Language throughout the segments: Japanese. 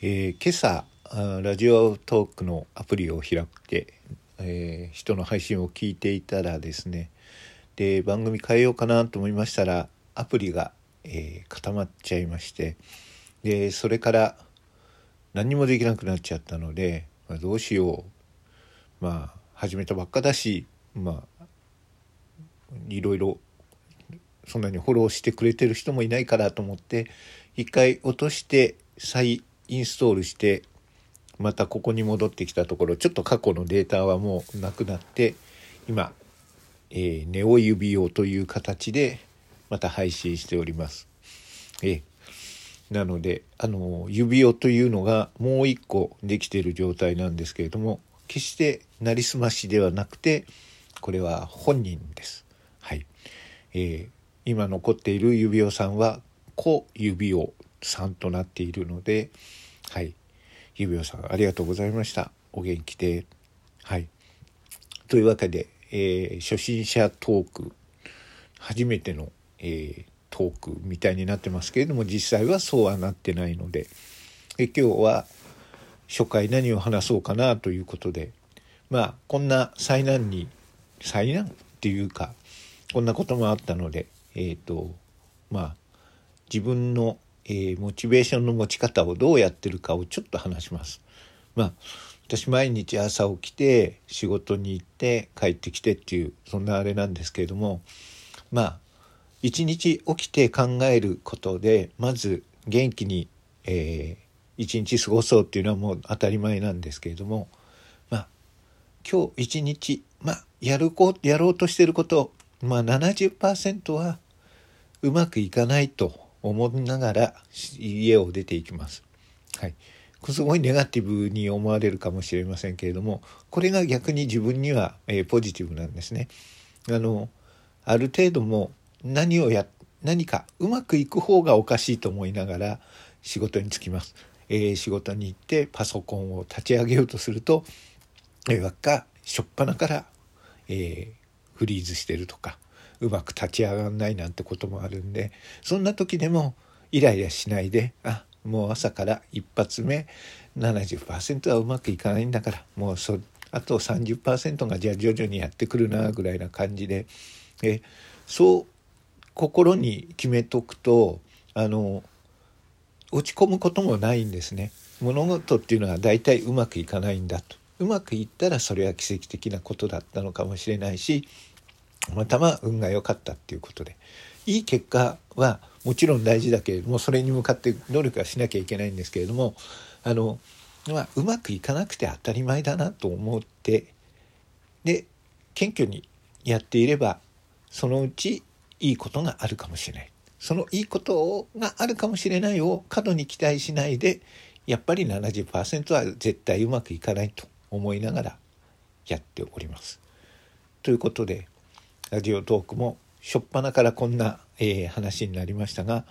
えー、今朝ラジオトークのアプリを開いて、えー、人の配信を聞いていたらですねで番組変えようかなと思いましたらアプリが、えー、固まっちゃいましてでそれから何もできなくなっちゃったので、まあ、どうしよう。まあ始めたばっかだしまあいろいろそんなにフォローしてくれてる人もいないからと思って一回落として再インストールしてまたここに戻ってきたところちょっと過去のデータはもうなくなって今、えー、ネオ指輪という形でまた配信しております。えー、なのであの指輪というのがもう一個できている状態なんですけれども決してなりすましではなくてこれは本人です。はい、えー、今残っている指輪さんは子指輪さんとなっているのではい。指輪さんありがとうございました。お元気で。はい。というわけで、えー、初心者トーク。初めての、えー、トークみたいになってますけれども実際はそうはなってないので。え今日は初回何を話そうかなということで。まあこんな災難に災難っていうかこんなこともあったのでえっ、ー、とまあ自分のえー、モチベーションの持ち方をどうやってるかをちょっと話します。まあ私毎日朝起きて仕事に行って帰ってきてっていうそんなあれなんですけれどもまあ一日起きて考えることでまず元気に、えー、一日過ごそうっていうのはもう当たり前なんですけれどもまあ今日一日まあやるこうやろうとしてることまあ70%はうまくいかないと思いながら家を出ていきます。はい。すごいネガティブに思われるかもしれませんけれども、これが逆に自分には、えー、ポジティブなんですね。あの、ある程度も何をや、何かうまくいく方がおかしいと思いながら仕事に就きます。えー、仕事に行ってパソコンを立ち上げようとすると、えー、輪っか、しょっぱなから、えー、フリーズしてるとか、うまく立ち上がんないなんてこともあるんでそんな時でもイライラしないであもう朝から一発目70%はうまくいかないんだからもうそあと30%がじゃあ徐々にやってくるなぐらいな感じでえそう心に決めとくとあの落ち込むこともないんですね。物事っていうのは大体うまくいかないんだと。うまくいったらそれは奇跡的なことだったのかもしれないしまたま運が良かったっていうことでいい結果はもちろん大事だけれどもそれに向かって努力はしなきゃいけないんですけれどもあの、まあ、うまくいかなくて当たり前だなと思ってで謙虚にやっていればそのうちいいことがあるかもしれないそのいいことがあるかもしれないを過度に期待しないでやっぱり70%は絶対うまくいかないと思いながらやっております。ということでラジオトークも初っ端からこんな、えー、話になりましたが、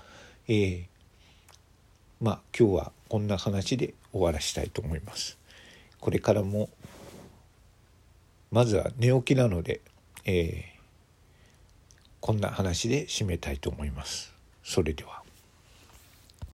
えー、まあ今日はこんな話で終わらしたいと思います。これからもまずは寝起きなので、えー、こんな話で締めたいと思います。それでは。